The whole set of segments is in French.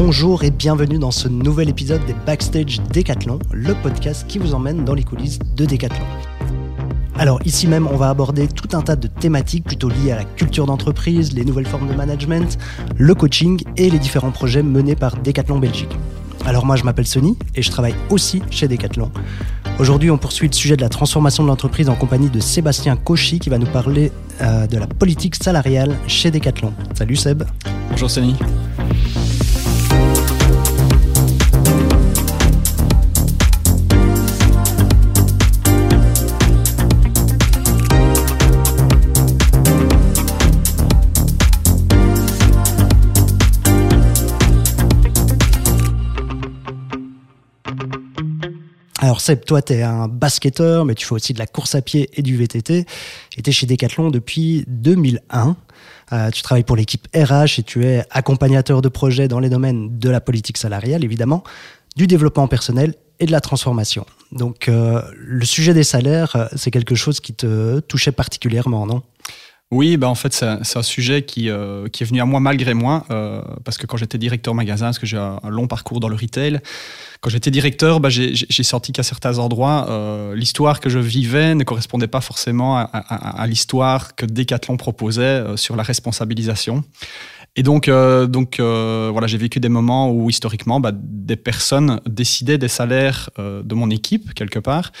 Bonjour et bienvenue dans ce nouvel épisode des Backstage Décathlon, le podcast qui vous emmène dans les coulisses de Décathlon. Alors ici même, on va aborder tout un tas de thématiques plutôt liées à la culture d'entreprise, les nouvelles formes de management, le coaching et les différents projets menés par Décathlon Belgique. Alors moi je m'appelle Sony et je travaille aussi chez Decathlon. Aujourd'hui on poursuit le sujet de la transformation de l'entreprise en compagnie de Sébastien Cauchy qui va nous parler euh, de la politique salariale chez Decathlon. Salut Seb. Bonjour Sony. Alors Seb, toi, tu es un basketteur, mais tu fais aussi de la course à pied et du VTT. Et chez Decathlon depuis 2001. Euh, tu travailles pour l'équipe RH et tu es accompagnateur de projets dans les domaines de la politique salariale, évidemment, du développement personnel et de la transformation. Donc euh, le sujet des salaires, euh, c'est quelque chose qui te touchait particulièrement, non? Oui, bah en fait, c'est un, sujet qui, qui est venu à moi malgré moi, parce que quand j'étais directeur magasin, parce que j'ai un, long parcours dans le retail, quand j'étais directeur, bah, j'ai senti qu'à certains endroits, euh, l'histoire que je vivais ne correspondait pas forcément à, l'histoire que Decathlon proposait euh, sur la responsabilisation. Et donc, euh, donc voilà, j'ai vécu des moments où historiquement, bah, des personnes décidaient des salaires de mon équipe quelque part,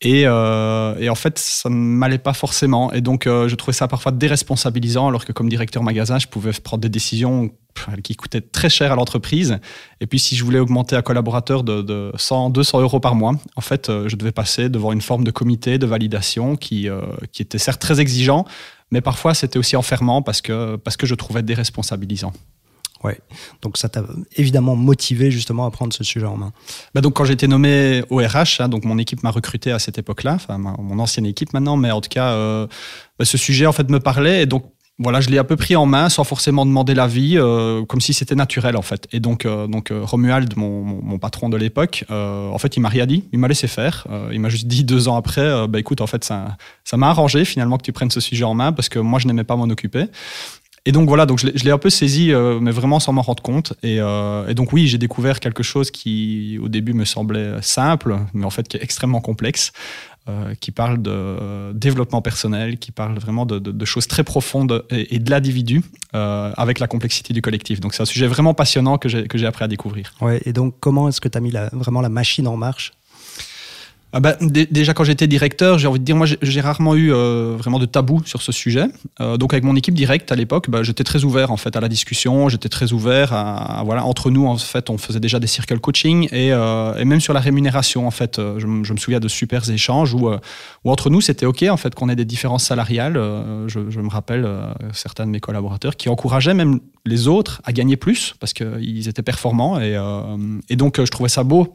et, et, en fait, ça ne m'allait pas forcément. Et donc, je trouvais ça parfois déresponsabilisant, alors que comme directeur magasin, je pouvais prendre des décisions qui coûtait très cher à l'entreprise. Et puis, si je voulais augmenter un collaborateur de, 100, 200 euros par mois, en fait, euh, je devais passer devant une forme de comité de validation qui, euh, qui était certes très exigeant, mais parfois c'était aussi enfermant parce que, parce que je trouvais déresponsabilisant. Donc ça t'a évidemment motivé justement à prendre ce sujet en main. Bah donc quand j'ai été nommé au RH, hein, donc mon équipe m'a recruté à cette époque-là, enfin mon ancienne équipe maintenant, mais en tout cas, euh, bah, ce sujet en fait me parlait et donc voilà, je l'ai un peu pris en main sans forcément demander l'avis, euh, comme si c'était naturel en fait. Et donc, euh, donc Romuald, mon, patron de l'époque, en fait, il m'a rien dit, il m'a laissé faire. il m'a juste dit deux ans après, bah écoute, en fait, ça, ça m'a arrangé finalement que tu prennes ce sujet en main parce que moi, je n'aimais pas m'en occuper. Et donc voilà, donc je l'ai un peu saisi, mais vraiment sans m'en rendre compte. Et, et donc oui, j'ai découvert quelque chose qui au début me semblait simple, mais en fait qui est extrêmement complexe. Euh, qui parle de développement personnel, qui parle vraiment de, choses très profondes et, de l'individu euh, avec la complexité du collectif. Donc c'est un sujet vraiment passionnant que j'ai appris à découvrir. Ouais, et donc comment est-ce que tu as mis vraiment la machine en marche? Ah bah, déjà quand j'étais directeur, j'ai envie de dire, moi j'ai rarement eu euh, vraiment de tabou sur ce sujet. Euh, donc avec mon équipe directe à l'époque, bah, j'étais très ouvert en fait à la discussion, j'étais très ouvert à, voilà entre nous en fait on faisait déjà des circles coaching et, euh, et même sur la rémunération en fait, je, me souviens de super échanges où, entre nous c'était ok en fait qu'on ait des différences salariales. Je, me rappelle certains de mes collaborateurs qui encourageaient même les autres à gagner plus parce qu'ils étaient performants et donc je trouvais ça beau.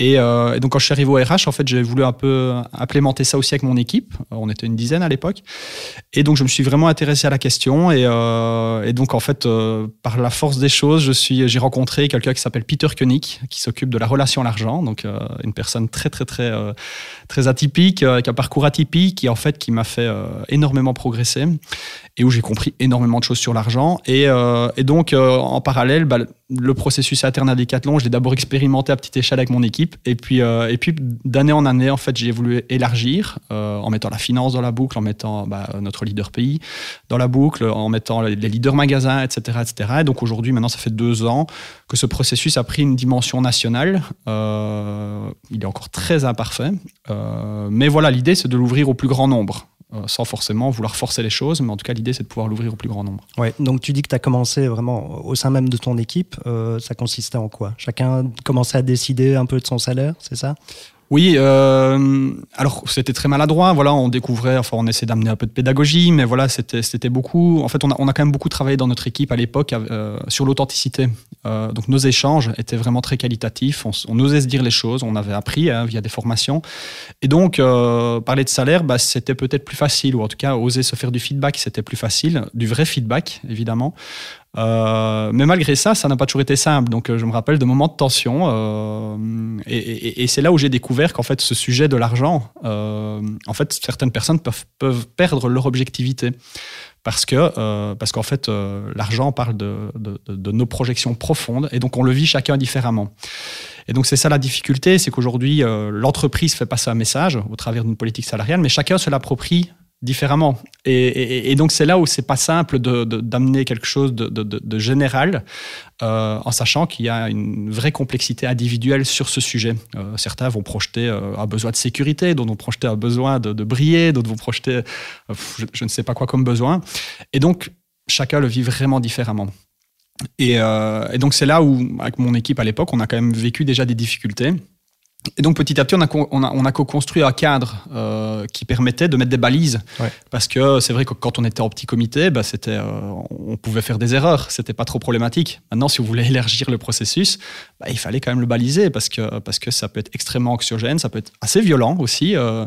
Euh, et, donc quand je suis arrivé au RH, en fait, j'ai voulu un peu implémenter ça aussi avec mon équipe. On était une dizaine à l'époque. Et donc je me suis vraiment intéressé à la question. Et, euh, donc en fait, euh, par la force des choses, je suis, j'ai rencontré quelqu'un qui s'appelle Peter Koenig, qui s'occupe de la relation à l'argent. Donc une personne très très très très atypique, avec un parcours atypique, qui en fait qui m'a fait énormément progresser et où j'ai compris énormément de choses sur l'argent. Et, et, donc en parallèle, bah, le processus interne à Decathlon, je l'ai d'abord expérimenté à petite échelle avec mon équipe. Et puis, euh, et puis d'année en année, en fait, j'ai voulu élargir euh, en mettant la finance dans la boucle, en mettant bah, notre leader pays dans la boucle, en mettant les leaders magasins, etc. etc. Et donc aujourd'hui, maintenant, ça fait deux ans que ce processus a pris une dimension nationale. Euh, il est encore très imparfait. mais voilà, l'idée, c'est de l'ouvrir au plus grand nombre. Euh, sans forcément vouloir forcer les choses, mais en tout cas l'idée c'est de pouvoir l'ouvrir au plus grand nombre. Ouais, donc tu dis que tu as commencé vraiment au sein même de ton équipe, euh, ça consistait en quoi? Chacun commençait à décider un peu de son salaire, c'est ça? Oui, euh, alors c'était très maladroit. Voilà, on découvrait, enfin, on essayait d'amener un peu de pédagogie, mais voilà, c'était beaucoup. En fait, on a, on a quand même beaucoup travaillé dans notre équipe à l'époque euh, sur l'authenticité. Euh, donc nos échanges étaient vraiment très qualitatifs. On, osait se dire les choses. On avait appris hein, via des formations. Et donc parler de salaire, bah, c'était peut-être plus facile, ou en tout cas oser se faire du feedback, c'était plus facile, du vrai feedback évidemment. Euh, mais malgré ça, ça n'a pas toujours été simple. Donc, euh, je me rappelle de moments de tension. Euh, et, c'est là où j'ai découvert qu'en fait, ce sujet de l'argent, en fait, certaines personnes peuvent, perdre leur objectivité parce que parce qu'en fait l'argent parle de, de, nos projections profondes et donc on le vit chacun différemment. Et donc c'est ça la difficulté, c'est qu'aujourd'hui l'entreprise fait passer un message au travers d'une politique salariale, mais chacun se l'approprie différemment. Et, donc c'est là où c'est pas simple d'amener quelque chose de, général, euh, en sachant qu'il y a une vraie complexité individuelle sur ce sujet. Euh, certains vont projeter euh, un besoin de sécurité, d'autres vont projeter un besoin de, briller, d'autres vont projeter je, ne sais pas quoi comme besoin. Et donc chacun le vit vraiment différemment. Et, et donc c'est là où, avec mon équipe à l'époque, on a quand même vécu déjà des difficultés. Et donc petit à petit, on a, on a, on a co-construit un cadre euh, qui permettait de mettre des balises. Parce que c'est vrai que quand on était en petit comité, bah, c'était, euh, on pouvait faire des erreurs. C'était pas trop problématique. Maintenant, si vous voulez élargir le processus, bah, il fallait quand même le baliser parce que, parce que ça peut être extrêmement anxiogène, ça peut être assez violent aussi. Euh,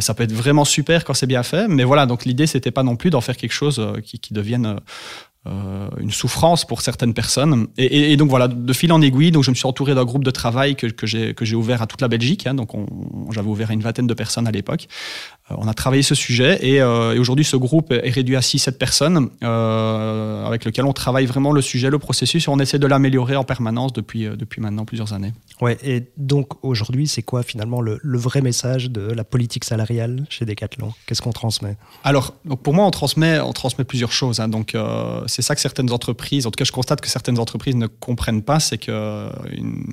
ça peut être vraiment super quand c'est bien fait. Mais voilà, donc l'idée, c'était pas non plus d'en faire quelque chose qui, qui devienne euh, une souffrance pour certaines personnes. Et, donc voilà, de fil en aiguille, donc je me suis entouré d'un groupe de travail que, que j'ai ouvert à toute la Belgique. Hein, donc j'avais ouvert à une vingtaine de personnes à l'époque. Euh, on a travaillé ce sujet et, euh, et aujourd'hui ce groupe est réduit à 6-7 personnes euh, avec lequel on travaille vraiment le sujet, le processus et on essaie de l'améliorer en permanence depuis, depuis maintenant plusieurs années. Ouais, et donc aujourd'hui c'est quoi finalement le, le, vrai message de la politique salariale chez Decathlon? Qu'est-ce qu'on transmet? Alors donc pour moi on transmet, on transmet plusieurs choses. Hein, donc c'est ça que certaines entreprises, en tout cas je constate que certaines entreprises ne comprennent pas, c'est que une,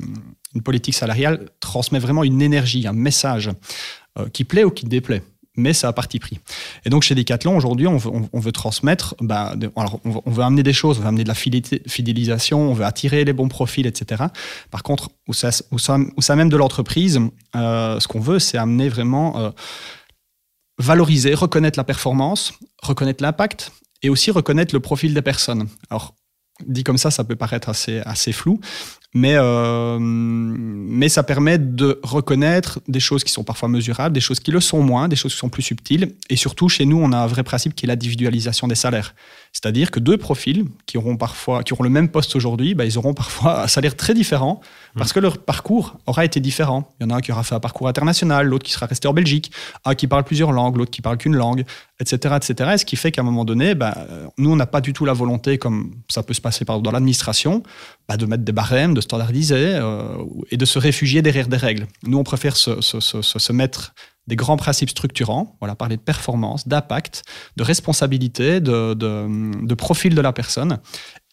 une, politique salariale transmet vraiment une énergie, un message qui plaît ou qui déplaît mais ça a parti pris. Et donc chez Decathlon, aujourd'hui, on veut, transmettre, bah, alors on veut, amener des choses, on veut amener de la fidélisation, on veut attirer les bons profils, etc. Par contre, au sein, au même de l'entreprise, euh, ce qu'on veut, c'est amener vraiment euh, valoriser, reconnaître la performance, reconnaître l'impact et aussi reconnaître le profil des personnes. Alors, dit comme ça, ça peut paraître assez flou, mais, euh, mais ça permet de reconnaître des choses qui sont parfois mesurables, des choses qui le sont moins, des choses qui sont plus subtiles. Et surtout, chez nous, on a un vrai principe qui est l'individualisation des salaires. C'est-à-dire que deux profils qui auront parfois, qui auront le même poste aujourd'hui, bah, ils auront parfois un salaire très différent parce que leur parcours aura été différent. Il y en a un qui aura fait un parcours international, l'autre qui sera resté en Belgique, un qui parle plusieurs langues, l'autre qui parle qu'une langue, etc., etc. Et ce qui fait qu'à un moment donné, bah, nous, on n'a pas du tout la volonté, comme ça peut se passer dans l'administration, bah, de mettre des barèmes, de standardiser euh, et de se réfugier derrière des règles. Nous, on préfère se, se, se, se mettre des grands principes structurants, voilà, parler de performance, d'impact, de responsabilité, de, de, de, profil de la personne,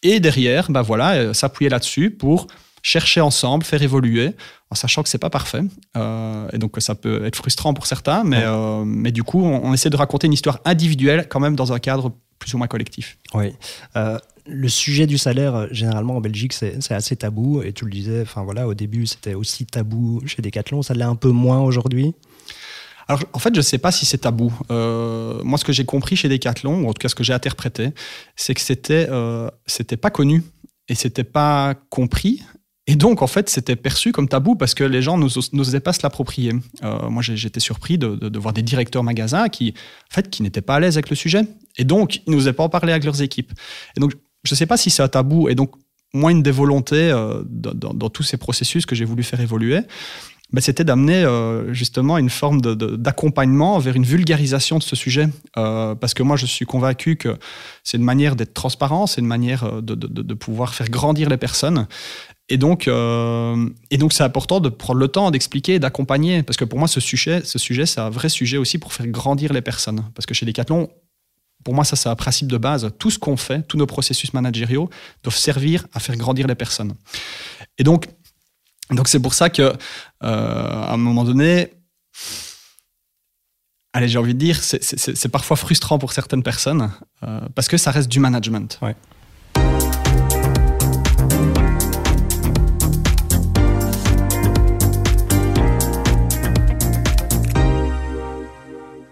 et derrière, bah voilà, euh, s'appuyer là-dessus pour chercher ensemble, faire évoluer, en sachant que c'est pas parfait, euh, et donc que ça peut être frustrant pour certains, mais, euh, mais du coup, on, essaie de raconter une histoire individuelle quand même dans un cadre plus ou moins collectif. Oui. Euh, le sujet du salaire, généralement en Belgique, c'est assez tabou, et tu le disais, enfin voilà, au début, c'était aussi tabou chez Decathlon, ça l'est un peu moins aujourd'hui? Alors, en fait, je ne sais pas si c'est tabou. Euh, moi, ce que j'ai compris chez Decathlon, ou en tout cas ce que j'ai interprété, c'est que c'était euh, c'était pas connu et c'était pas compris. Et donc, en fait, c'était perçu comme tabou parce que les gens n'osaient pas se l'approprier. Euh, moi, j'étais surpris de, de, voir des directeurs magasins qui, en fait, qui n'étaient pas à l'aise avec le sujet. Et donc, ils n'osaient pas en parler avec leurs équipes. Et donc, je ne sais pas si c'est un tabou. Et donc, moi, une des volontés euh, dans, tous ces processus que j'ai voulu faire évoluer, bah, c'était d'amener euh, justement une forme d'accompagnement vers une vulgarisation de ce sujet. Euh, parce que moi, je suis convaincu que c'est une manière d'être transparent, c'est une manière de, pouvoir faire grandir les personnes. Et donc, et c'est important de prendre le temps d'expliquer, d'accompagner, parce que pour moi, ce sujet, ce sujet, c'est un vrai sujet aussi pour faire grandir les personnes. Parce que chez Decathlon, pour moi, ça, c'est un principe de base. Tout ce qu'on fait, tous nos processus managériaux doivent servir à faire grandir les personnes. Et donc, donc c'est pour ça que, euh, à un moment donné, allez, j'ai envie de dire, c'est parfois frustrant pour certaines personnes euh, parce que ça reste du management.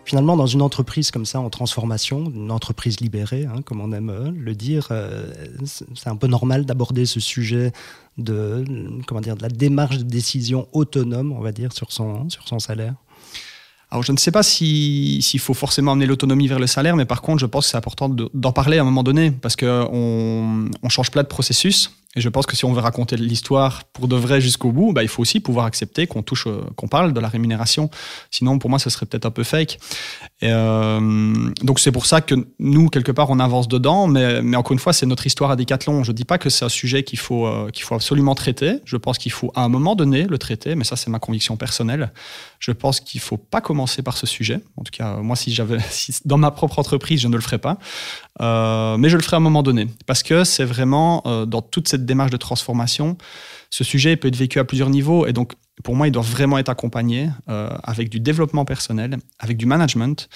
Finalement, dans une entreprise comme ça, en transformation, une entreprise libérée, hein, comme on aime euh, le dire, euh, c'est un peu normal d'aborder ce sujet de, comment dire, de la démarche de décision autonome, on va dire, sur son, sur son salaire. Alors, je ne sais pas s'il faut forcément amener l'autonomie vers le salaire, mais par contre, je pense que c'est important d'en parler à un moment donné, parce qu'on on change plein de processus. Et je pense que si on veut raconter l'histoire pour de vrai jusqu'au bout, bah, il faut aussi pouvoir accepter qu'on touche, euh, qu'on parle de la rémunération. Sinon, pour moi, ce serait peut-être un peu fake. Euh, donc c'est pour ça que nous, quelque part, on avance dedans. Mais, encore une fois, c'est notre histoire à Decathlon. Je dis pas que c'est un sujet qu'il faut, euh, qu'il faut absolument traiter. Je pense qu'il faut à un moment donné le traiter. Mais ça, c'est ma conviction personnelle. Je pense qu'il faut pas commencer par ce sujet. En tout cas, moi, si j'avais, dans ma propre entreprise, je ne le ferais pas. Mais je le ferai à un moment donné, parce que c'est vraiment dans toute cette démarche de transformation, ce sujet peut être vécu à plusieurs niveaux, et donc pour moi, il doit vraiment être accompagné euh, avec du développement personnel, avec du management,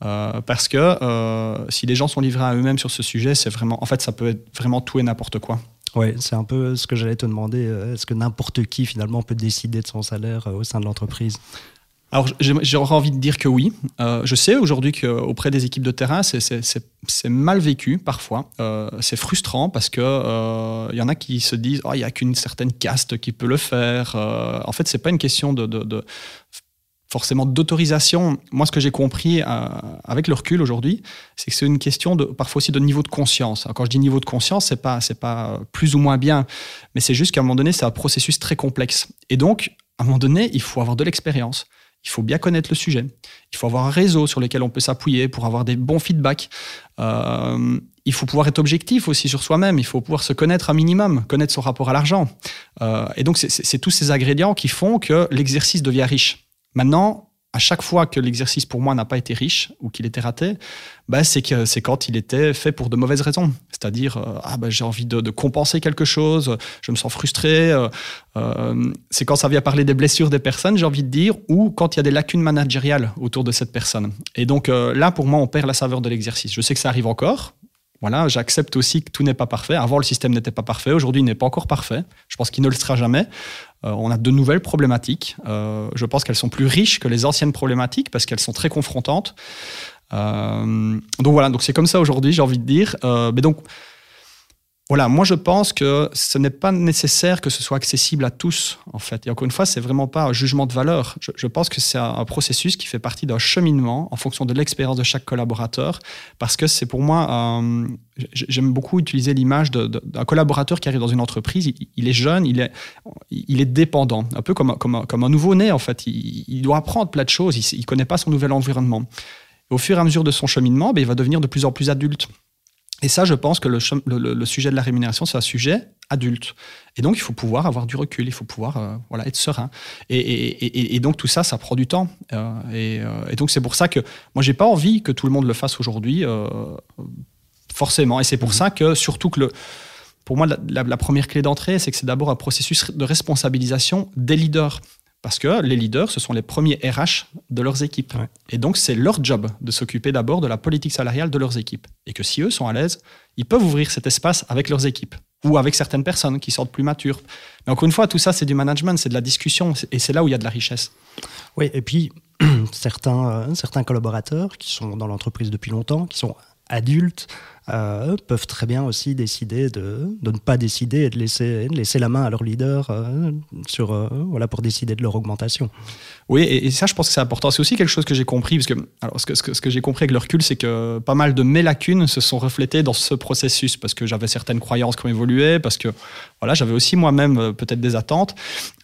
parce que si les gens sont livrés à eux-mêmes sur ce sujet, c'est vraiment, en fait, ça peut être vraiment tout et n'importe quoi. Oui, c'est un peu ce que j'allais te demander. Est-ce que n'importe qui finalement peut décider de son salaire au sein de l'entreprise? Alors, j'aurais envie de dire que oui. Euh, je sais aujourd'hui qu'auprès des équipes de terrain, c'est mal vécu parfois. Euh, c'est frustrant parce que il euh, y en a qui se disent, oh, il n'y a qu'une certaine caste qui peut le faire. en fait, c'est pas une question de, forcément d'autorisation. Moi, ce que j'ai compris avec le recul aujourd'hui, c'est que c'est une question de parfois aussi de niveau de conscience. quand je dis niveau de conscience, c'est pas pas plus ou moins bien, mais c'est juste qu'à un moment donné, c'est un processus très complexe. Et donc, à un moment donné, il faut avoir de l'expérience il faut bien connaître le sujet. Il faut avoir un réseau sur lequel on peut s'appuyer pour avoir des bons feedbacks. Euh, il faut pouvoir être objectif aussi sur soi-même. Il faut pouvoir se connaître un minimum, connaître son rapport à l'argent. Euh, et donc, c'est tous ces ingrédients qui font que l'exercice devient riche. Maintenant, à chaque fois que l'exercice pour moi n'a pas été riche ou qu'il était raté, bah c'est quand il était fait pour de mauvaises raisons. C'est-à-dire euh, ah bah j'ai envie de, compenser quelque chose, je me sens frustré. Euh, euh, c'est quand ça vient parler des blessures des personnes, j'ai envie de dire, ou quand il y a des lacunes managériales autour de cette personne. Et donc là pour moi on perd la saveur de l'exercice. Je sais que ça arrive encore, voilà, j'accepte aussi que tout n'est pas parfait. Avant, le système n'était pas parfait. Aujourd'hui, il n'est pas encore parfait. Je pense qu'il ne le sera jamais. Euh, on a de nouvelles problématiques. Euh, je pense qu'elles sont plus riches que les anciennes problématiques parce qu'elles sont très confrontantes. Euh, donc voilà, donc c'est comme ça aujourd'hui, j'ai envie de dire. mais donc, voilà, moi je pense que ce n'est pas nécessaire que ce soit accessible à tous, en fait. Et encore une fois, c'est vraiment pas un jugement de valeur. Je, pense que c'est un, processus qui fait partie d'un cheminement en fonction de l'expérience de chaque collaborateur, parce que c'est pour moi, j'aime beaucoup utiliser l'image d'un collaborateur qui arrive dans une entreprise. Il, est jeune, il est, il est dépendant, un peu comme, comme, comme un nouveau-né, en fait. Il, doit apprendre plein de choses. Il, ne connaît pas son nouvel environnement. au fur et à mesure de son cheminement, ben, il va devenir de plus en plus adulte. Et ça, je pense que le, le, sujet de la rémunération, c'est un sujet adulte. Et donc, il faut pouvoir avoir du recul, il faut pouvoir euh, voilà, être serein. Et, et, et, donc, tout ça, ça prend du temps. Euh, euh, et, donc, c'est pour ça que moi, j'ai pas envie que tout le monde le fasse aujourd'hui, forcément. Et c'est pour mmh. ça que, surtout que le, pour moi, la, la première clé d'entrée, c'est que c'est d'abord un processus de responsabilisation des leaders. Parce que les leaders, ce sont les premiers RH de leurs équipes. Et donc, c'est leur job de s'occuper d'abord de la politique salariale de leurs équipes. Et que si eux sont à l'aise, ils peuvent ouvrir cet espace avec leurs équipes ou avec certaines personnes qui sortent plus matures. Mais encore une fois, tout ça, c'est du management, c'est de la discussion, et c'est là où il y a de la richesse. Oui, et puis, certains, euh, certains collaborateurs qui sont dans l'entreprise depuis longtemps, qui sont adultes, euh, peuvent très bien aussi décider de, ne pas décider et de laisser, la main à leur leader euh, sur, euh, voilà, pour décider de leur augmentation. Oui, et, ça, je pense que c'est important. C'est aussi quelque chose que j'ai compris, parce que, alors, ce que, j'ai compris avec le recul, c'est que pas mal de mes lacunes se sont reflétées dans ce processus, parce que j'avais certaines croyances qui ont évolué, parce que voilà, j'avais aussi moi-même peut-être des attentes.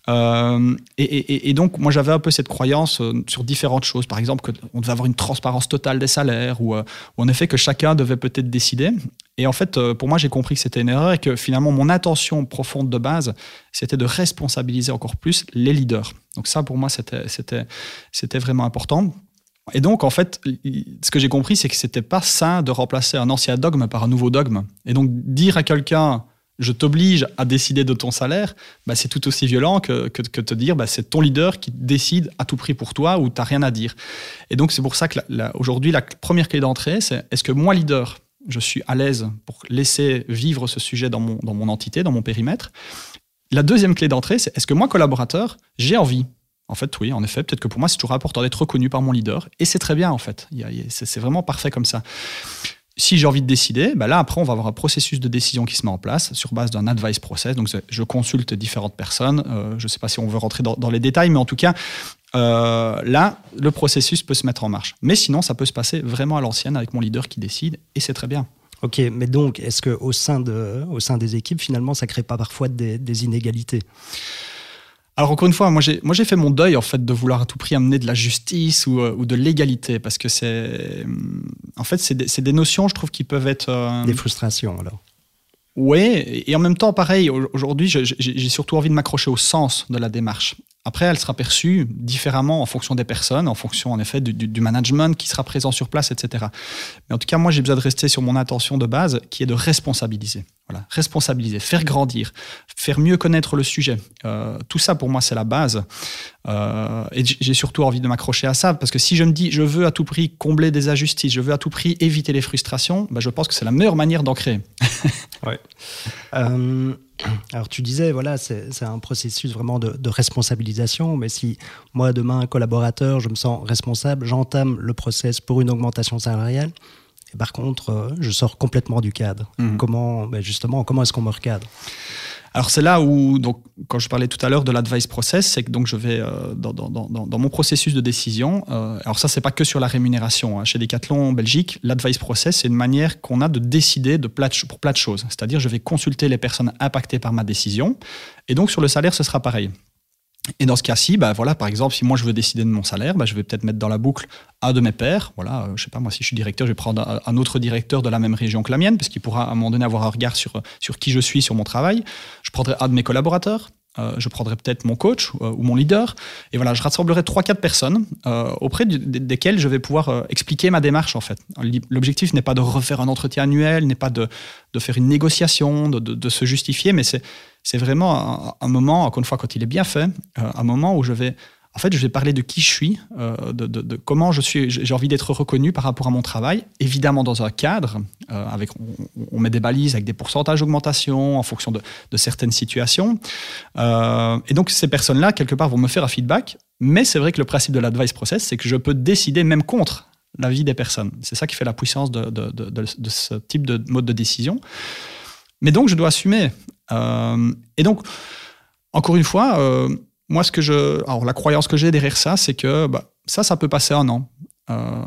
Euh, et, donc, moi, j'avais un peu cette croyance euh, sur différentes choses. Par exemple, qu'on devait avoir une transparence totale des salaires, ou, euh, en effet que chacun devait peut-être décider. Et en fait, pour moi, j'ai compris que c'était une erreur et que finalement, mon intention profonde de base, c'était de responsabiliser encore plus les leaders. Donc ça, pour moi, c'était vraiment important. Et donc, en fait, ce que j'ai compris, c'est que c'était pas sain de remplacer un ancien dogme par un nouveau dogme. Et donc, dire à quelqu'un, je t'oblige à décider de ton salaire, bah, c'est tout aussi violent que, te dire bah, c'est ton leader qui décide à tout prix pour toi ou tu n'as rien à dire. Et donc c'est pour ça que aujourd'hui la première clé d'entrée, c'est est-ce que moi leader, je suis à l'aise pour laisser vivre ce sujet dans mon, dans mon entité, dans mon périmètre La deuxième clé d'entrée, c'est est-ce que moi collaborateur, j'ai envie? En fait, oui, en effet, peut-être que pour moi, c'est toujours important d'être reconnu par mon leader. Et c'est très bien, en fait. C'est vraiment parfait comme ça si j'ai envie de décider, bah là, après, on va avoir un processus de décision qui se met en place sur base d'un advice process. Donc, je consulte différentes personnes. Euh, je ne sais pas si on veut rentrer dans, les détails, mais en tout cas, euh, là, le processus peut se mettre en marche. Mais sinon, ça peut se passer vraiment à l'ancienne avec mon leader qui décide, et c'est très bien. Ok, mais donc, est-ce qu'au sein, de, au sein des équipes, finalement, ça ne crée pas parfois des, inégalités? Alors encore une fois, moi j'ai moi j'ai fait mon deuil en fait de vouloir à tout prix amener de la justice ou, euh, de l'égalité parce que c'est en fait c'est des, des, notions je trouve qui peuvent être euh, des frustrations alors. Oui, et en même temps, pareil, aujourd'hui, j'ai surtout envie de m'accrocher au sens de la démarche. Après, elle sera perçue différemment en fonction des personnes, en fonction en effet du, management qui sera présent sur place, etc. Mais en tout cas, moi, j'ai besoin de rester sur mon intention de base, qui est de responsabiliser. Voilà, responsabiliser, faire grandir, faire mieux connaître le sujet. Euh, tout ça, pour moi, c'est la base. Euh, et j'ai surtout envie de m'accrocher à ça, parce que si je me dis, je veux à tout prix combler des injustices, je veux à tout prix éviter les frustrations, bah, je pense que c'est la meilleure manière d'en créer. ouais. Euh, alors tu disais, voilà, c'est un processus vraiment de, de, responsabilisation, mais si moi, demain, un collaborateur, je me sens responsable, j'entame le process pour une augmentation salariale, par contre, euh, je sors complètement du cadre. Mhm. Comment, ben, justement, comment est-ce qu'on me recadre? Alors c'est là où, donc, quand je parlais tout à l'heure de l'advice process, c'est que donc je vais euh, dans, dans, dans, dans, mon processus de décision. Euh, alors ça, c'est pas que sur la rémunération. Hein. Chez Decathlon en Belgique, l'advice process, c'est une manière qu'on a de décider de plat, pour plein de choses. C'est-à-dire, je vais consulter les personnes impactées par ma décision. Et donc sur le salaire, ce sera pareil. Et dans ce cas-ci, bah voilà, par exemple, si moi je veux décider de mon salaire, bah, je vais peut-être mettre dans la boucle un de mes pairs. Voilà, euh, je sais pas, moi si je suis directeur, je vais prendre un autre directeur de la même région que la mienne, parce qu'il pourra à un moment donné avoir un regard sur, sur qui je suis, sur mon travail. Je prendrai un de mes collaborateurs. Euh, je prendrai peut-être mon coach euh, ou mon leader. Et voilà, je rassemblerai trois, quatre personnes auprès desquelles je vais pouvoir expliquer ma démarche, en fait. L'objectif n'est pas de refaire un entretien annuel, n'est pas de, de, faire une négociation, de, de se justifier, mais c'est c'est vraiment un, moment, encore une fois, quand il est bien fait, euh, un moment où je vais, en fait, je vais parler de qui je suis, euh, de, comment je suis. J'ai envie d'être reconnu par rapport à mon travail, évidemment dans un cadre, euh, avec, on, met des balises avec des pourcentages d'augmentation en fonction de, certaines situations. et donc, ces personnes-là, quelque part, vont me faire un feedback. Mais c'est vrai que le principe de l'advice process, c'est que je peux décider même contre la vie des personnes. C'est ça qui fait la puissance de, de, ce type de mode de décision. Mais donc, je dois assumer. Euh, et donc, encore une fois, euh, moi, ce que je, alors la croyance que j'ai derrière ça, c'est que bah, ça, ça peut passer un an. Euh,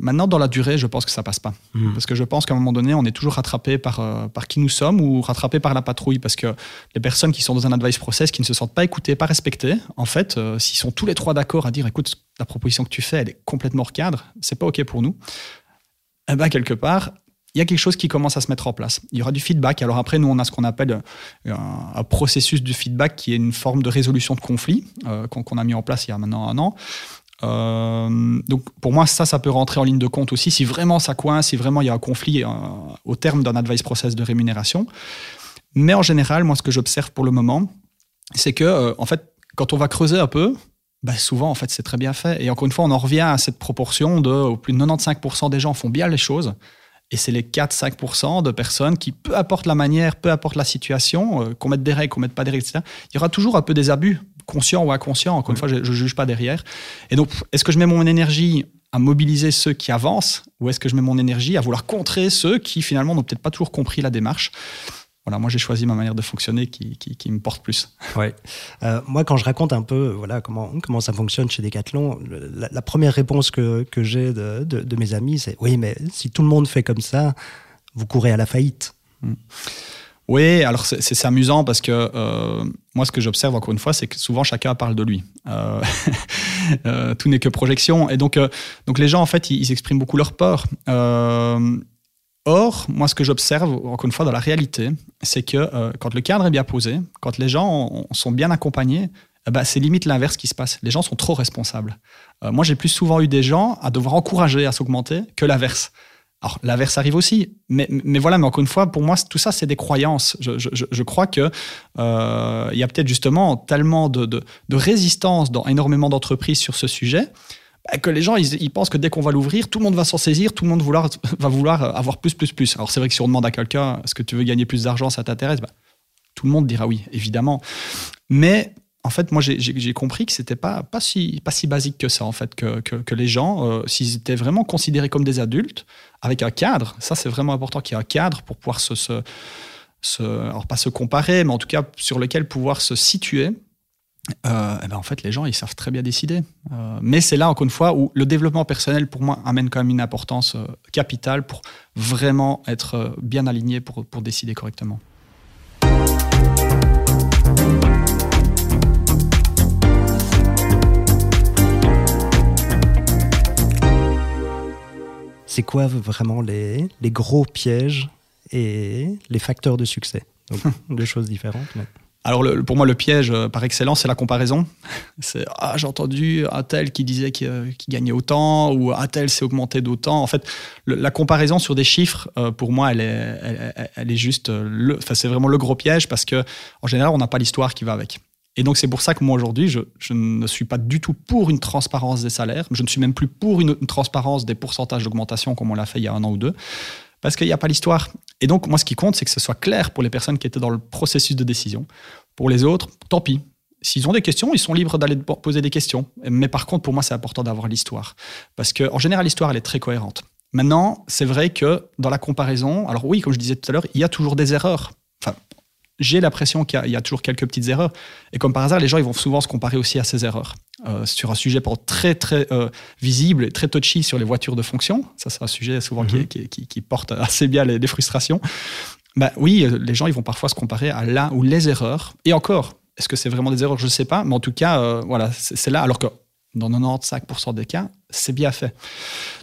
maintenant, dans la durée, je pense que ça passe pas. Mmh. Parce que je pense qu'à un moment donné, on est toujours rattrapé par, par qui nous sommes ou rattrapé par la patrouille. Parce que les personnes qui sont dans un advice process, qui ne se sentent pas écoutées, pas respectées, en fait, s'ils sont tous les trois d'accord à dire écoute, la proposition que tu fais, elle est complètement hors cadre, c'est pas OK pour nous, eh ben, quelque part, il y a quelque chose qui commence à se mettre en place. Il y aura du feedback. Alors après, nous, on a ce qu'on appelle euh, un, processus de feedback qui est une forme de résolution de conflit euh, qu'on a mis en place il y a maintenant un an. Euh, donc pour moi, ça, ça peut rentrer en ligne de compte aussi si vraiment ça coince, si vraiment il y a un conflit au terme d'un advice process de rémunération. Mais en général, moi, ce que j'observe pour le moment, c'est que, en fait, quand on va creuser un peu, bah, souvent, en fait, c'est très bien fait. Et encore une fois, on en revient à cette proportion de au plus de 95% des gens font bien les choses. Et c'est les 4-5% de personnes qui, peu importe la manière, peu importe la situation, euh, qu'on mette des règles, qu'on mette pas des règles, etc., il y aura toujours un peu des abus, conscients ou inconscients. Encore une fois, je ne juge pas derrière. Et donc, est-ce que je mets mon énergie à mobiliser ceux qui avancent ou est-ce que je mets mon énergie à vouloir contrer ceux qui, finalement, n'ont peut-être pas toujours compris la démarche? Voilà, moi j'ai choisi ma manière de fonctionner qui, qui, me porte plus. Ouais. Euh, moi, quand je raconte un peu voilà, comment, comment ça fonctionne chez Decathlon, la, première réponse que, que j'ai de, de, mes amis, c'est oui, mais si tout le monde fait comme ça, vous courez à la faillite. Hmm. Oui, alors c'est amusant parce que euh, moi, ce que j'observe encore une fois, c'est que souvent chacun parle de lui. Euh, tout n'est que projection. Et donc, donc les gens, en fait, ils, ils expriment beaucoup leur peur. Or, moi, ce que j'observe, encore une fois, dans la réalité, c'est que euh, quand le cadre est bien posé, quand les gens sont bien accompagnés, eh ben, c'est limite l'inverse qui se passe. Les gens sont trop responsables. Euh, moi, j'ai plus souvent eu des gens à devoir encourager à s'augmenter que l'inverse. Alors, l'inverse arrive aussi, mais, mais, voilà, mais encore une fois, pour moi, tout ça, c'est des croyances. Je, je, je crois qu'il euh, y a peut-être justement tellement de, de, résistance dans énormément d'entreprises sur ce sujet que les gens ils, pensent que dès qu'on va l'ouvrir, tout le monde va s'en saisir, tout le monde vouloir, va vouloir avoir plus, plus, plus. Alors c'est vrai que si on demande à quelqu'un est-ce que tu veux gagner plus d'argent, ça t'intéresse? Bah, Tout le monde dira oui, évidemment. Mais en fait, moi j'ai compris que c'était pas, pas, si, pas si basique que ça, en fait, que, que, les gens, euh, s'ils étaient vraiment considérés comme des adultes, avec un cadre, ça c'est vraiment important qu'il y ait un cadre pour pouvoir se, se, se, alors pas se comparer, mais en tout cas sur lequel pouvoir se situer euh, eh ben en fait, les gens, ils savent très bien décider. Euh, mais c'est là, encore une fois, où le développement personnel, pour moi, amène quand même une importance euh, capitale pour vraiment être bien aligné pour, pour décider correctement. C'est quoi vraiment les, les, gros pièges et les facteurs de succès? Donc, deux choses différentes. Mais... Alors pour moi, le piège euh, par excellence, c'est la comparaison. C'est ah j'ai entendu un tel qui disait qu'il gagnait autant ou un tel s'est augmenté d'autant. En fait, la comparaison sur des chiffres, euh, pour moi, elle est, elle, est juste euh, c'est vraiment le gros piège parce que en général, on n'a pas l'histoire qui va avec. Et donc c'est pour ça que moi aujourd'hui, je, ne suis pas du tout pour une transparence des salaires. Je ne suis même plus pour une transparence des pourcentages d'augmentation comme on l'a fait il y a un an ou deux parce qu'il n'y a pas l'histoire. Et donc, moi, ce qui compte, c'est que ce soit clair pour les personnes qui étaient dans le processus de décision. Pour les autres, tant pis. S'ils ont des questions, ils sont libres d'aller poser des questions. Mais par contre, pour moi, c'est important d'avoir l'histoire. Parce qu'en général, l'histoire, elle est très cohérente. Maintenant, c'est vrai que dans la comparaison, alors oui, comme je disais tout à l'heure, il y a toujours des erreurs. Enfin, j'ai l'impression qu'il y, a toujours quelques petites erreurs. Et comme par hasard, les gens ils vont souvent se comparer aussi à ces erreurs. Euh, sur un sujet très très euh, visible et très touchy sur les voitures de fonction, ça c'est un sujet souvent qui, mhm. qui, porte assez bien les, frustrations. Bah, oui, les gens ils vont parfois se comparer à là ou les erreurs. Et encore, est-ce que c'est vraiment des erreurs? Je ne sais pas, mais en tout cas, euh, voilà, c'est là. Alors que dans 95% des cas, c'est bien fait.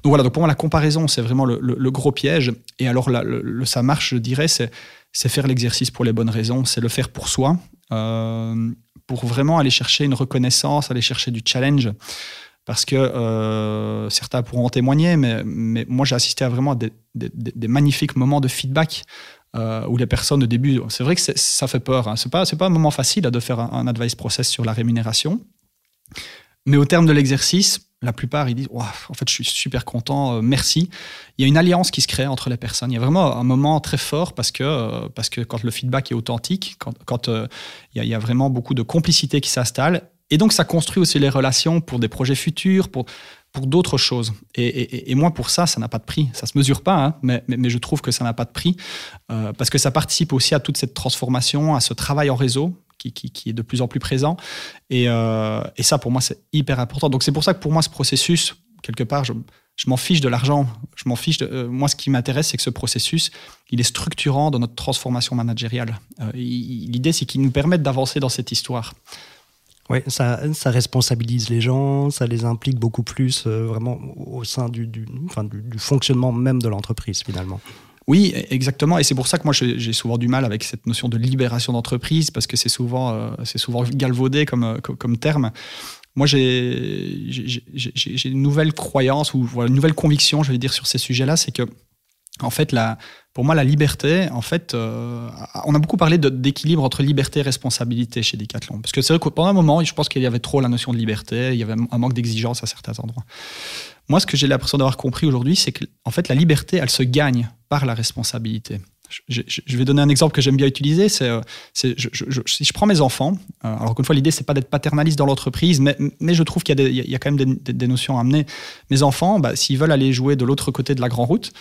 Donc voilà, donc pour moi, la comparaison, c'est vraiment le, gros piège. Et alors, le, ça marche, je dirais, c'est c'est faire l'exercice pour les bonnes raisons, c'est le faire pour soi, euh, pour vraiment aller chercher une reconnaissance, aller chercher du challenge. Parce que euh, certains pourront en témoigner, mais, mais moi j'ai assisté à vraiment des, des, magnifiques moments de feedback euh, où les personnes au début, c'est vrai que ça fait peur, hein. c'est pas pas un moment facile de faire un advice process sur la rémunération, mais au terme de l'exercice, la plupart, ils disent En fait, je suis super content, euh, merci. Il y a une alliance qui se crée entre les personnes. Il y a vraiment un moment très fort parce que, euh, parce que quand le feedback est authentique, quand, euh, il, y a, vraiment beaucoup de complicité qui s'installe, et donc ça construit aussi les relations pour des projets futurs, pour, pour d'autres choses. Et, moi, pour ça, ça n'a pas de prix. Ça se mesure pas, hein, mais, mais, je trouve que ça n'a pas de prix parce que ça participe aussi à toute cette transformation, à ce travail en réseau qui, est de plus en plus présent. Euh, et, ça, pour moi, c'est hyper important. Donc, c'est pour ça que pour moi, ce processus, quelque part, je, m'en fiche de l'argent. Je m'en fiche. De, euh, moi, ce qui m'intéresse, c'est que ce processus, il est structurant dans notre transformation managériale. Euh, l'idée, c'est qu'il nous permette d'avancer dans cette histoire. Oui, ça, ça, responsabilise les gens, ça les implique beaucoup plus vraiment au sein du, du, du fonctionnement même de l'entreprise finalement. Oui, exactement. Et c'est pour ça que moi, j'ai souvent du mal avec cette notion de libération d'entreprise, parce que c'est souvent, euh, souvent galvaudé comme, euh, comme, terme. Moi, j'ai une nouvelle croyance ou une nouvelle conviction, je vais dire, sur ces sujets-là, c'est que, en fait, la, pour moi, la liberté, en fait, euh, on a beaucoup parlé d'équilibre entre liberté et responsabilité chez Decathlon. Parce que c'est vrai que pendant un moment, je pense qu'il y avait trop la notion de liberté, il y avait un manque d'exigence à certains endroits. Moi, ce que j'ai l'impression d'avoir compris aujourd'hui, c'est que en fait, la liberté, elle se gagne par la responsabilité. Je, vais donner un exemple que j'aime bien utiliser. C'est, euh, si je prends mes enfants, euh, alors qu'une fois l'idée c'est pas d'être paternaliste dans l'entreprise, mais, je trouve qu'il y a, il y a quand même des, notions à amener. Mes enfants, bah, s'ils veulent aller jouer de l'autre côté de la grande route,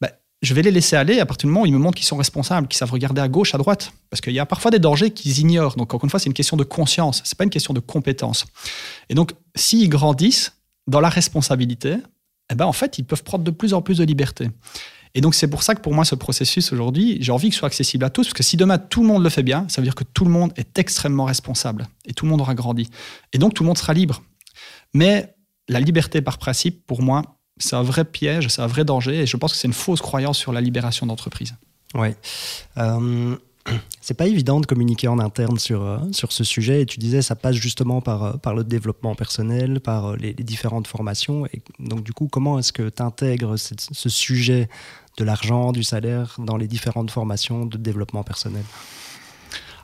bah, je vais les laisser aller à partir du moment où ils me montrent qu'ils sont responsables, qu'ils savent regarder à gauche, à droite, parce qu'il y a parfois des dangers qu'ils ignorent. Donc encore une fois, c'est une question de conscience, c'est pas une question de compétence. Et donc, s'ils grandissent, dans la responsabilité, eh ben, en fait, ils peuvent prendre de plus en plus de liberté. Et donc, c'est pour ça que pour moi, ce processus aujourd'hui, j'ai envie qu'il soit accessible à tous, parce que si demain tout le monde le fait bien, ça veut dire que tout le monde est extrêmement responsable et tout le monde aura grandi. Et donc, tout le monde sera libre. Mais la liberté par principe, pour moi, c'est un vrai piège, c'est un vrai danger, et je pense que c'est une fausse croyance sur la libération d'entreprise. Oui. Euh, c'est pas évident de communiquer en interne sur, euh, sur ce sujet. Et tu disais, ça passe justement par, euh, par le développement personnel, par euh, les, différentes formations. Et donc, du coup, comment est-ce que tu intègres ce sujet de l'argent, du salaire dans les différentes formations de développement personnel?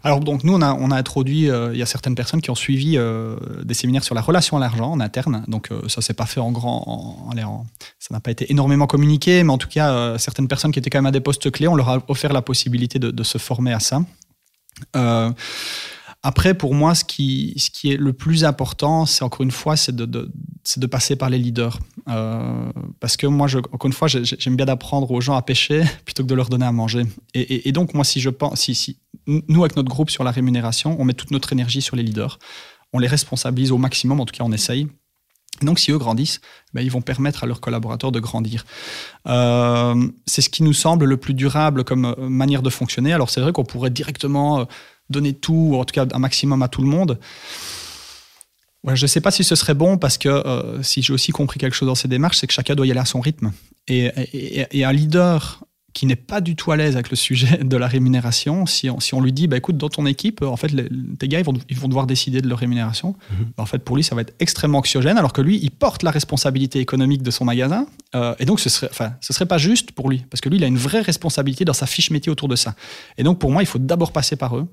Alors donc nous on a, introduit, euh, il y a certaines personnes qui ont suivi euh, des séminaires sur la relation à l'argent en interne. Donc euh, ça s'est pas fait en grand, en, ça n'a pas été énormément communiqué, mais en tout cas certaines personnes qui étaient quand même à des postes clés, on leur a offert la possibilité de se former à ça. Après pour moi ce qui, est le plus important, c'est encore une fois, c'est de, passer par les leaders. Euh, parce que moi, encore une fois, j'aime bien d'apprendre aux gens à pêcher plutôt que de leur donner à manger. Et, donc, moi, si je pense, si, nous, avec notre groupe sur la rémunération, on met toute notre énergie sur les leaders. On les responsabilise au maximum, en tout cas, on essaye. Donc, si eux grandissent, ben, ils vont permettre à leurs collaborateurs de grandir. Euh, c'est ce qui nous semble le plus durable comme euh, manière de fonctionner. Alors, c'est vrai qu'on pourrait directement donner tout, ou en tout cas un maximum à tout le monde je ne sais pas si ce serait bon parce que euh, si j'ai aussi compris quelque chose dans ces démarches, c'est que chacun doit y aller à son rythme. Et, un leader qui n'est pas du tout à l'aise avec le sujet de la rémunération, si on, si on lui dit, bah, écoute, dans ton équipe, en fait, tes gars, ils vont, ils vont devoir décider de leur rémunération, mhm. bah, en fait, pour lui, ça va être extrêmement anxiogène, alors que lui, il porte la responsabilité économique de son magasin. Euh, et donc, ce serait, enfin, ce serait pas juste pour lui, parce que lui, il a une vraie responsabilité dans sa fiche métier autour de ça. Et donc, pour moi, il faut d'abord passer par eux,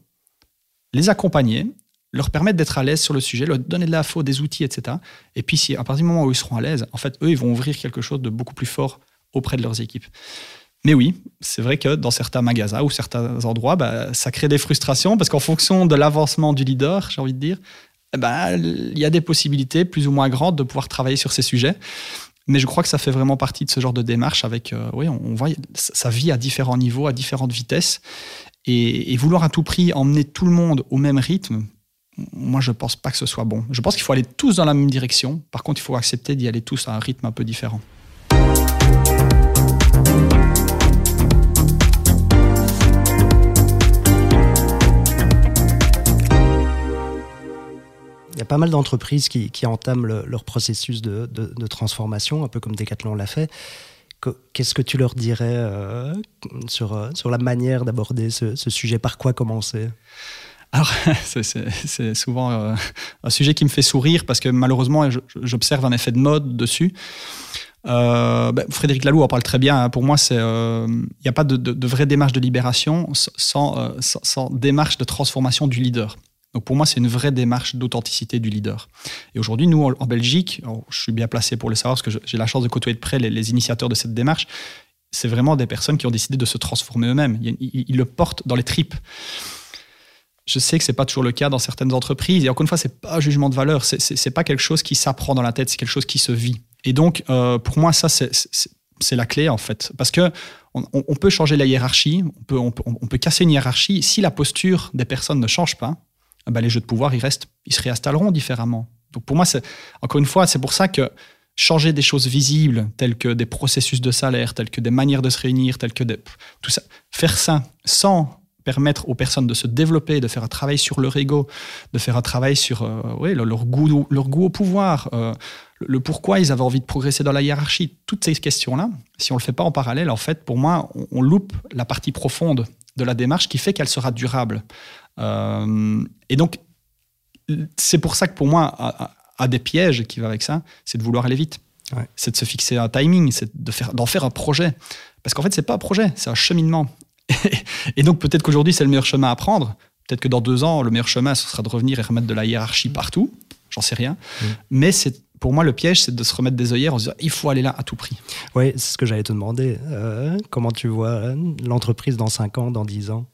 les accompagner leur permettre d'être à l'aise sur le sujet, leur donner de la faute, des outils, etc. Et puis, si à partir du moment où ils seront à l'aise, en fait, eux, ils vont ouvrir quelque chose de beaucoup plus fort auprès de leurs équipes. Mais oui, c'est vrai que dans certains magasins ou certains endroits, bah, ça crée des frustrations parce qu'en fonction de l'avancement du leader, j'ai envie de dire, eh ben, il y a des possibilités plus ou moins grandes de pouvoir travailler sur ces sujets. Mais je crois que ça fait vraiment partie de ce genre de démarche avec, euh, oui, on, voit, ça vit à différents niveaux, à différentes vitesses. Et, vouloir à tout prix emmener tout le monde au même rythme, moi, je pense pas que ce soit bon. Je pense qu'il faut aller tous dans la même direction. Par contre, il faut accepter d'y aller tous à un rythme un peu différent. Il y a pas mal d'entreprises qui, entament leur processus de, transformation, un peu comme Decathlon l'a fait. Qu'est-ce que tu leur dirais euh, sur, euh, sur la manière d'aborder ce, sujet? Par quoi commencer? Alors, c'est souvent euh, un sujet qui me fait sourire parce que malheureusement, j'observe un effet de mode dessus. Ben, Frédéric Laloux en parle très bien. Hein. Pour moi, il n'y a pas de, vraie démarche de libération sans, sans, démarche de transformation du leader. Donc pour moi, c'est une vraie démarche d'authenticité du leader. Et aujourd'hui, nous, en, Belgique, je suis bien placé pour le savoir parce que j'ai la chance de côtoyer de près les, initiateurs de cette démarche. C'est vraiment des personnes qui ont décidé de se transformer eux-mêmes. ils, le portent dans les tripes. Je sais que c'est pas toujours le cas dans certaines entreprises. Et encore une fois, c'est pas un jugement de valeur. C'est pas quelque chose qui s'apprend dans la tête. C'est quelque chose qui se vit. Et donc, euh, pour moi, ça, c'est la clé en fait, parce que on, peut changer la hiérarchie, on peut, casser une hiérarchie. Si la posture des personnes ne change pas, ben les jeux de pouvoir, ils restent, ils se réinstalleront différemment. Donc pour moi, encore une fois, c'est pour ça que changer des choses visibles, telles que des processus de salaire, telles que des manières de se réunir, telles que tout ça, faire ça sans permettre aux personnes de se développer, de faire un travail sur leur ego, de faire un travail sur euh, leur, goût, leur goût au pouvoir, euh, le pourquoi ils avaient envie de progresser dans la hiérarchie. Toutes ces questions-là, si on ne le fait pas en parallèle, en fait, pour moi, on, loupe la partie profonde de la démarche qui fait qu'elle sera durable. Euh, et donc, c'est pour ça que pour moi, à, des pièges qui va avec ça, c'est de vouloir aller vite. C'est de se fixer un timing, c'est d'en faire, faire un projet. Parce qu'en fait, c'est pas un projet, c'est un cheminement. et donc peut-être qu'aujourd'hui c'est le meilleur chemin à prendre. Peut-être que dans deux ans, le meilleur chemin, ce sera de revenir et remettre de la hiérarchie partout. J'en sais rien. Mm. Mais c'est pour moi, le piège, c'est de se remettre des œillères en se disant il faut aller là à tout prix. Oui, c'est ce que j'allais te demander. Euh, comment tu vois euh, l'entreprise dans 5 ans, dans 10 ans?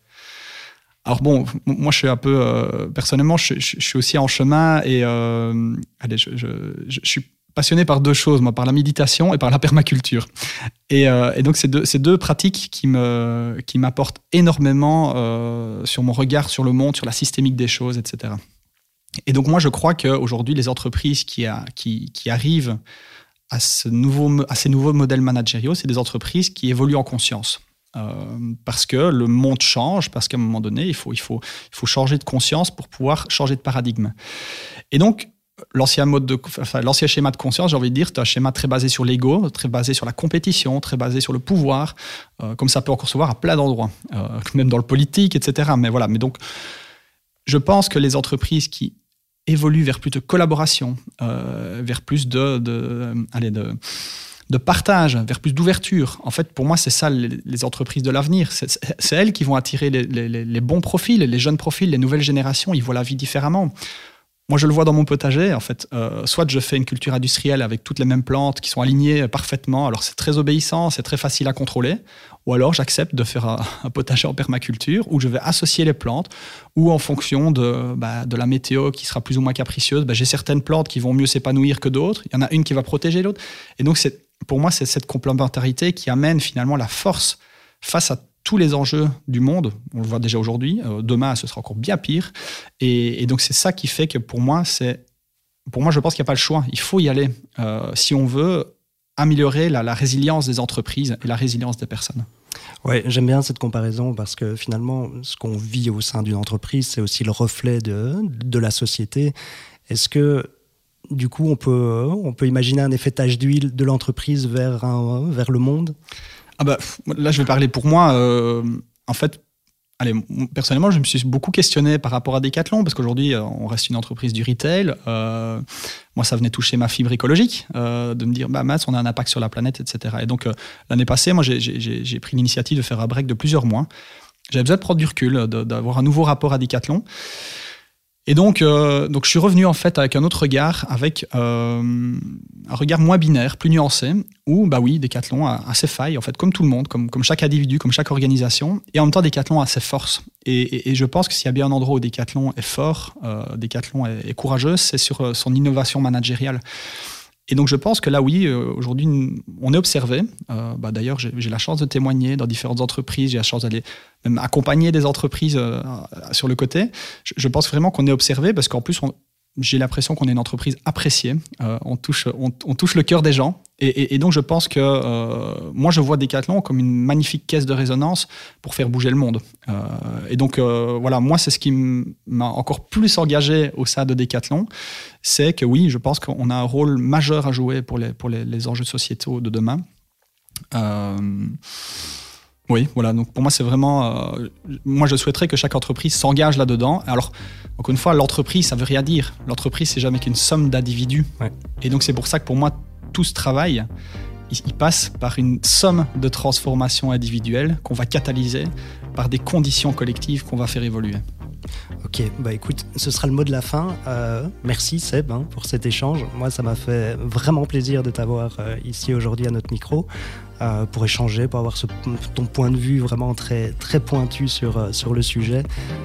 Alors bon, moi je suis un peu euh, personnellement, je, suis aussi en chemin et allez, je, je, suis passionné par deux choses, moi, par la méditation et par la permaculture. Et, euh, donc, c'est deux, deux, pratiques qui m'apportent qui énormément euh, sur mon regard sur le monde, sur la systémique des choses, etc. Et donc, moi, je crois qu'aujourd'hui, les entreprises qui, qui, arrivent à, ce nouveau, à ces nouveaux modèles managériaux, c'est des entreprises qui évoluent en conscience. Euh, parce que le monde change, parce qu'à un moment donné, il faut, il, faut, il faut changer de conscience pour pouvoir changer de paradigme. Et donc, l'ancien mode de, l'ancien schéma de conscience, j'ai envie de dire, c'est un schéma très basé sur l'ego, très basé sur la compétition, très basé sur le pouvoir, euh, comme ça peut encore se voir à plein d'endroits, euh, même dans le politique, etc. Mais voilà. Mais donc, je pense que les entreprises qui évoluent vers plus de collaboration, euh, vers plus de, allez, de, partage, vers plus d'ouverture. En fait, pour moi, c'est ça les, entreprises de l'avenir. C'est elles qui vont attirer les, bons profils, les jeunes profils, les nouvelles générations. Ils voient la vie différemment moi, je le vois dans mon potager, en fait. Euh, soit je fais une culture industrielle avec toutes les mêmes plantes qui sont alignées parfaitement, alors c'est très obéissant, c'est très facile à contrôler. Ou alors j'accepte de faire un, potager en permaculture où je vais associer les plantes, ou en fonction de, bah, de la météo qui sera plus ou moins capricieuse, bah, j'ai certaines plantes qui vont mieux s'épanouir que d'autres. Il y en a une qui va protéger l'autre. Et donc, pour moi, c'est cette complémentarité qui amène finalement la force face à tous les enjeux du monde. On le voit déjà aujourd'hui. Euh, demain, ce sera encore bien pire. Et, donc, c'est ça qui fait que pour moi, c'est, pour moi, je pense qu'il n'y a pas le choix. Il faut y aller euh, si on veut améliorer la, résilience des entreprises et la résilience des personnes. Ouais, j'aime bien cette comparaison parce que finalement, ce qu'on vit au sein d'une entreprise, c'est aussi le reflet de, de la société. Est-ce que du coup, on peut, on peut imaginer un effet tache d'huile de l'entreprise vers, vers le monde? Ah bah, là, je vais parler pour moi. Euh, en fait, allez, personnellement, je me suis beaucoup questionné par rapport à Decathlon, parce qu'aujourd'hui, euh, on reste une entreprise du retail. Euh, moi, ça venait toucher ma fibre écologique, de me dire, bah, Mats, on a un impact sur la planète, etc. Et donc, l'année passée, moi, j'ai pris l'initiative de faire un break de plusieurs mois. J'avais besoin de prendre du recul, d'avoir un nouveau rapport à Decathlon. Et donc, euh, donc, je suis revenu en fait avec un autre regard, avec euh, un regard moins binaire, plus nuancé, où, bah oui, Decathlon a, ses failles, en fait, comme tout le monde, comme, comme chaque individu, comme chaque organisation, et en même temps, Decathlon a ses forces. Et, et, je pense que s'il y a bien un endroit où Decathlon est fort, euh, Decathlon est, est courageux, c'est sur euh, son innovation managériale. Et donc je pense que là, oui, euh, aujourd'hui, on est observé. Euh, bah, D'ailleurs, j'ai la chance de témoigner dans différentes entreprises, j'ai la chance d'aller même accompagner des entreprises euh, sur le côté. Je, je pense vraiment qu'on est observé parce qu'en plus, on, j'ai l'impression qu'on est une entreprise appréciée. Euh, on, touche, on, touche le cœur des gens. Et, donc, je pense que euh, moi, je vois Decathlon comme une magnifique caisse de résonance pour faire bouger le monde. Euh, et donc, voilà, moi, c'est ce qui m'a encore plus engagé au sein de Decathlon. C'est que oui, je pense qu'on a un rôle majeur à jouer pour les, pour les, les enjeux sociétaux de demain. Oui, voilà. Donc pour moi, c'est vraiment. Euh, moi, je souhaiterais que chaque entreprise s'engage là-dedans. Alors, encore une fois, l'entreprise, ça veut rien dire. L'entreprise, c'est jamais qu'une somme d'individus. Et donc, c'est pour ça que pour moi, tout ce travail, il, passe par une somme de transformations individuelles qu'on va catalyser par des conditions collectives qu'on va faire évoluer. Ok, bah écoute, ce sera le mot de la fin. Euh, merci Seb hein, pour cet échange. Moi, ça m'a fait vraiment plaisir de t'avoir euh, ici aujourd'hui à notre micro euh, pour échanger, pour avoir ton point de vue vraiment très, pointu sur, sur le sujet.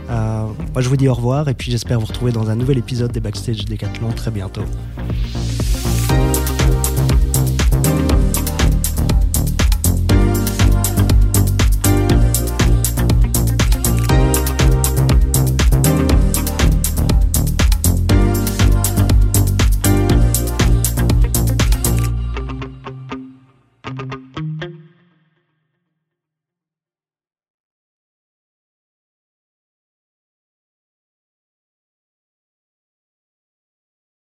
moi, je vous dis au revoir et puis j'espère vous retrouver dans un nouvel épisode des Backstage Décathlon très bientôt.